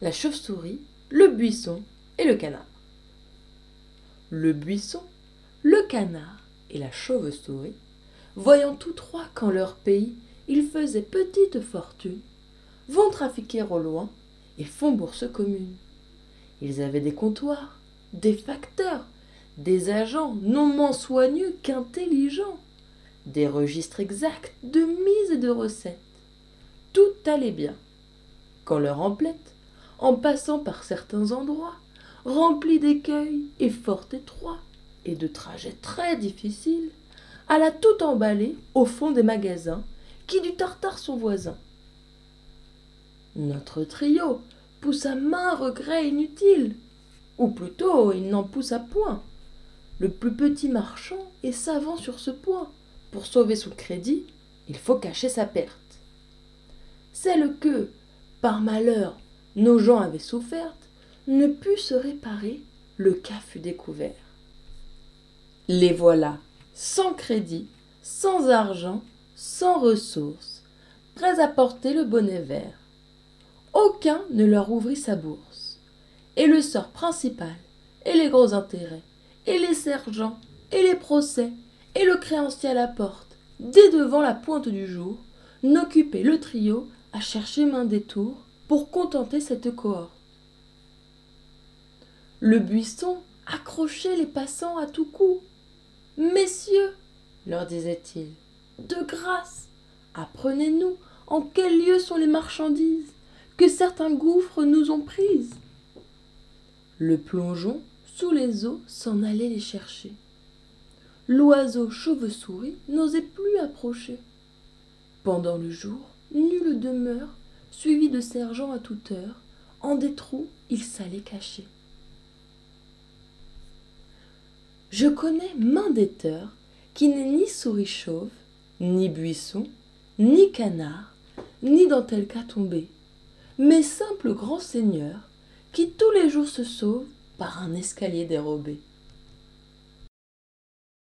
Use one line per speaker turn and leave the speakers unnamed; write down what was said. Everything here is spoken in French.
la chauve-souris, le buisson et le canard. Le buisson, le canard et la chauve-souris, voyant tous trois qu'en leur pays ils faisaient petite fortune, vont trafiquer au loin et font bourse commune. Ils avaient des comptoirs, des facteurs, des agents non moins soigneux qu'intelligents, des registres exacts de mise et de recettes. Tout allait bien. Quand leur emplette, en passant par certains endroits, remplis d'écueils et fort étroits, et de trajets très difficiles, alla tout emballer au fond des magasins qui du tartare son voisin. Notre trio poussa main regret inutile, ou plutôt il n'en poussa point. Le plus petit marchand est savant sur ce point. Pour sauver son crédit, il faut cacher sa perte. Celle que, par malheur, nos gens avaient soufferte, ne put se réparer, le cas fut découvert. Les voilà, sans crédit, sans argent, sans ressources, prêts à porter le bonnet vert. Aucun ne leur ouvrit sa bourse. Et le sort principal, et les gros intérêts, et les sergents, et les procès, et le créancier à la porte, dès devant la pointe du jour, n'occupaient le trio à chercher main détour pour contenter cette cohorte. Le buisson accrochait les passants à tout coup. Messieurs, leur disait-il, de grâce, apprenez-nous en quel lieu sont les marchandises que certains gouffres nous ont prises. Le plongeon, sous les eaux, s'en allait les chercher. L'oiseau chauve-souris n'osait plus approcher. Pendant le jour, nulle demeure, suivi de sergents à toute heure, en des trous il s'allait cacher. Je connais main d'éteur qui n'est ni souris chauve, ni buisson, ni canard, ni dans tel cas tombé, mais simple grand seigneur qui tous les jours se sauve par un escalier dérobé.